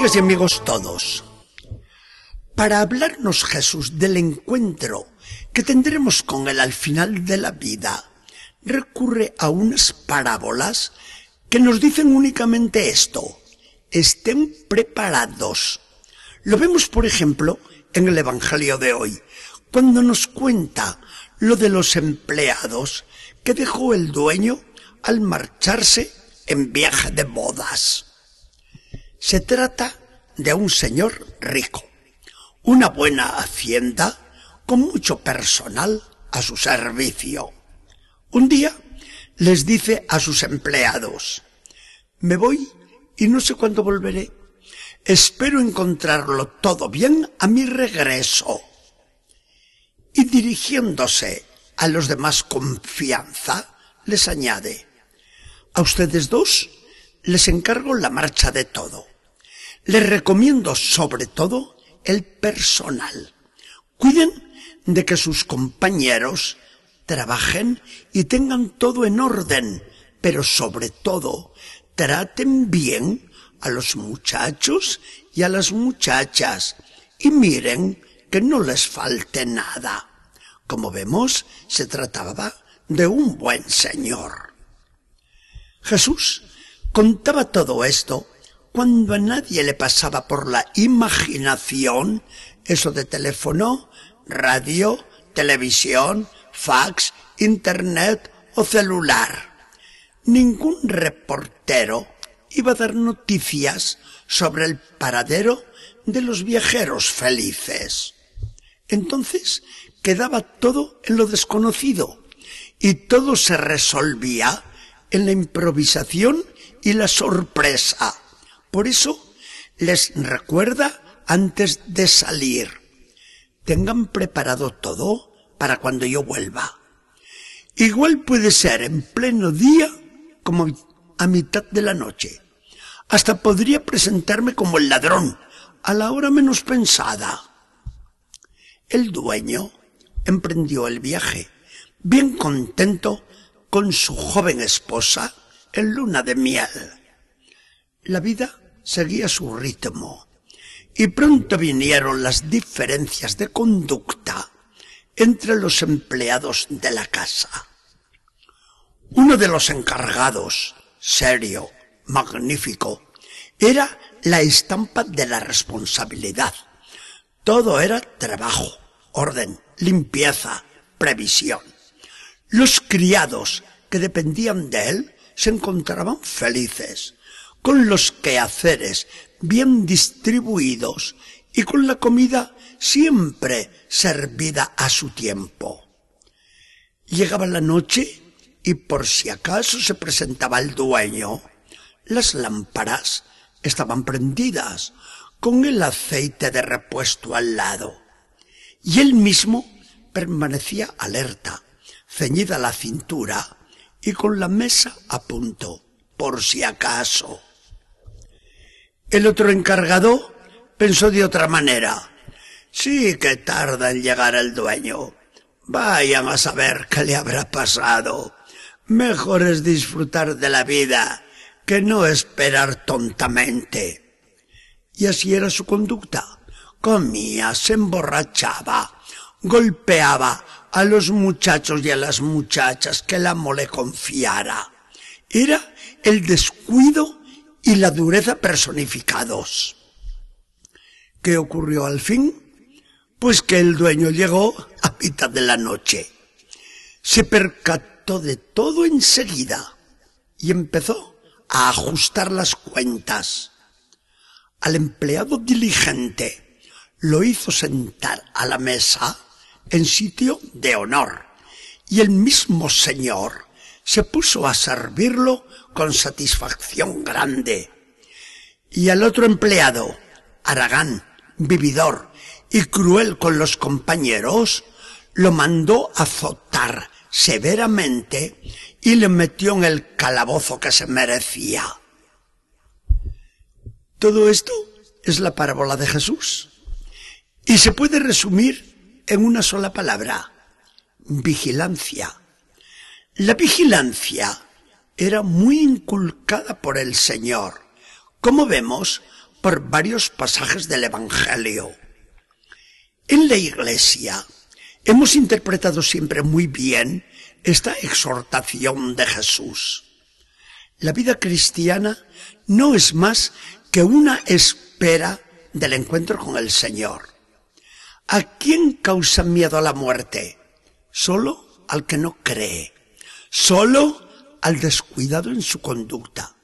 Amigas y amigos todos, para hablarnos Jesús del encuentro que tendremos con Él al final de la vida, recurre a unas parábolas que nos dicen únicamente esto, estén preparados. Lo vemos, por ejemplo, en el Evangelio de hoy, cuando nos cuenta lo de los empleados que dejó el dueño al marcharse en viaje de bodas. Se trata de un señor rico, una buena hacienda con mucho personal a su servicio. Un día les dice a sus empleados, me voy y no sé cuándo volveré. Espero encontrarlo todo bien a mi regreso. Y dirigiéndose a los demás confianza, les añade, a ustedes dos les encargo la marcha de todo. Les recomiendo sobre todo el personal. Cuiden de que sus compañeros trabajen y tengan todo en orden, pero sobre todo traten bien a los muchachos y a las muchachas y miren que no les falte nada. Como vemos, se trataba de un buen señor. Jesús contaba todo esto cuando a nadie le pasaba por la imaginación eso de teléfono, radio, televisión, fax, internet o celular. Ningún reportero iba a dar noticias sobre el paradero de los viajeros felices. Entonces quedaba todo en lo desconocido y todo se resolvía en la improvisación y la sorpresa. Por eso les recuerda antes de salir. Tengan preparado todo para cuando yo vuelva. Igual puede ser en pleno día como a mitad de la noche. Hasta podría presentarme como el ladrón a la hora menos pensada. El dueño emprendió el viaje, bien contento con su joven esposa en luna de miel. La vida seguía su ritmo y pronto vinieron las diferencias de conducta entre los empleados de la casa. Uno de los encargados, serio, magnífico, era la estampa de la responsabilidad. Todo era trabajo, orden, limpieza, previsión. Los criados que dependían de él se encontraban felices, con los quehaceres bien distribuidos y con la comida siempre servida a su tiempo. Llegaba la noche y por si acaso se presentaba el dueño, las lámparas estaban prendidas con el aceite de repuesto al lado y él mismo permanecía alerta, ceñida la cintura y con la mesa a punto, por si acaso. El otro encargado pensó de otra manera. Sí que tarda en llegar el dueño. Vayan a saber qué le habrá pasado. Mejor es disfrutar de la vida que no esperar tontamente. Y así era su conducta. Comía, se emborrachaba, golpeaba a los muchachos y a las muchachas que el amo le confiara. Era el descuido y la dureza personificados. ¿Qué ocurrió al fin? Pues que el dueño llegó a mitad de la noche. Se percató de todo enseguida y empezó a ajustar las cuentas. Al empleado diligente lo hizo sentar a la mesa en sitio de honor, y el mismo señor se puso a servirlo con satisfacción grande. Y al otro empleado, Aragán, vividor y cruel con los compañeros, lo mandó azotar severamente y le metió en el calabozo que se merecía. Todo esto es la parábola de Jesús y se puede resumir en una sola palabra, vigilancia. La vigilancia era muy inculcada por el Señor, como vemos por varios pasajes del Evangelio. En la Iglesia hemos interpretado siempre muy bien esta exhortación de Jesús. La vida cristiana no es más que una espera del encuentro con el Señor. ¿A quién causa miedo a la muerte? Solo al que no cree, solo al descuidado en su conducta,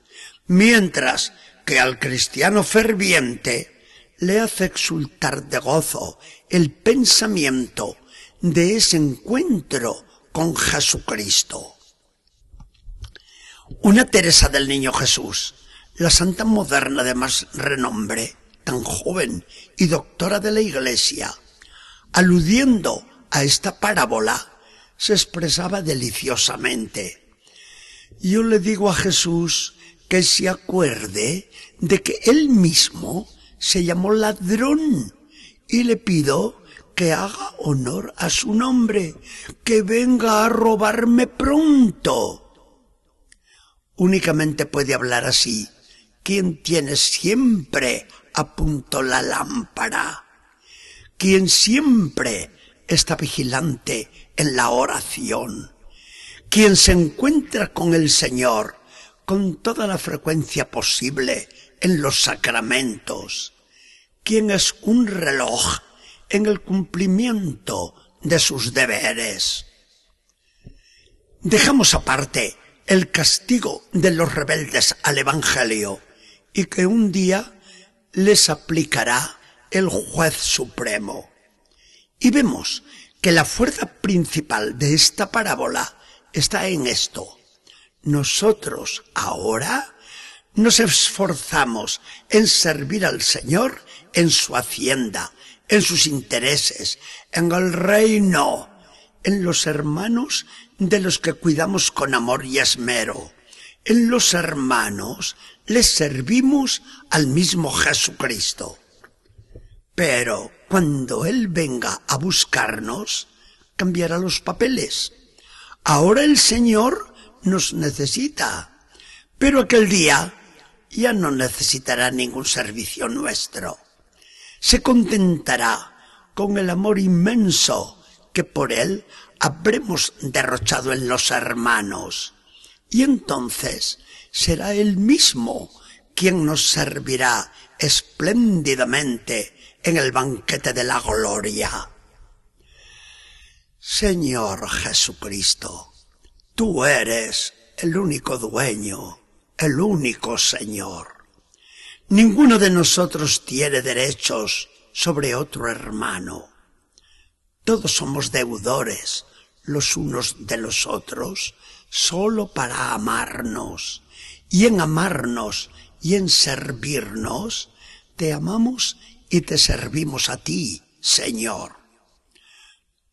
mientras que al cristiano ferviente le hace exultar de gozo el pensamiento de ese encuentro con Jesucristo. Una Teresa del Niño Jesús, la santa moderna de más renombre, tan joven y doctora de la Iglesia, aludiendo a esta parábola, se expresaba deliciosamente. Yo le digo a Jesús que se acuerde de que él mismo se llamó ladrón y le pido que haga honor a su nombre, que venga a robarme pronto. Únicamente puede hablar así quien tiene siempre a punto la lámpara, quien siempre está vigilante en la oración, quien se encuentra con el Señor con toda la frecuencia posible en los sacramentos, quien es un reloj en el cumplimiento de sus deberes. Dejamos aparte el castigo de los rebeldes al Evangelio y que un día les aplicará el juez supremo. Y vemos que la fuerza principal de esta parábola está en esto. Nosotros ahora nos esforzamos en servir al Señor en su hacienda, en sus intereses, en el reino, en los hermanos de los que cuidamos con amor y esmero. En los hermanos les servimos al mismo Jesucristo. Pero cuando Él venga a buscarnos, cambiará los papeles. Ahora el Señor nos necesita, pero aquel día ya no necesitará ningún servicio nuestro se contentará con el amor inmenso que por él habremos derrochado en los hermanos. Y entonces será él mismo quien nos servirá espléndidamente en el banquete de la gloria. Señor Jesucristo, tú eres el único dueño, el único Señor. Ninguno de nosotros tiene derechos sobre otro hermano. Todos somos deudores los unos de los otros solo para amarnos. Y en amarnos y en servirnos, te amamos y te servimos a ti, Señor.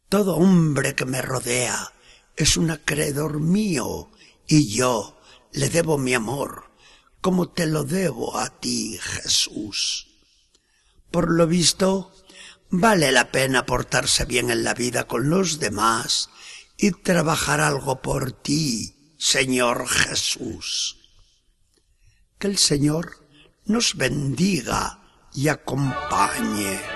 Todo hombre que me rodea es un acreedor mío y yo le debo mi amor como te lo debo a ti, Jesús. Por lo visto, vale la pena portarse bien en la vida con los demás y trabajar algo por ti, Señor Jesús. Que el Señor nos bendiga y acompañe.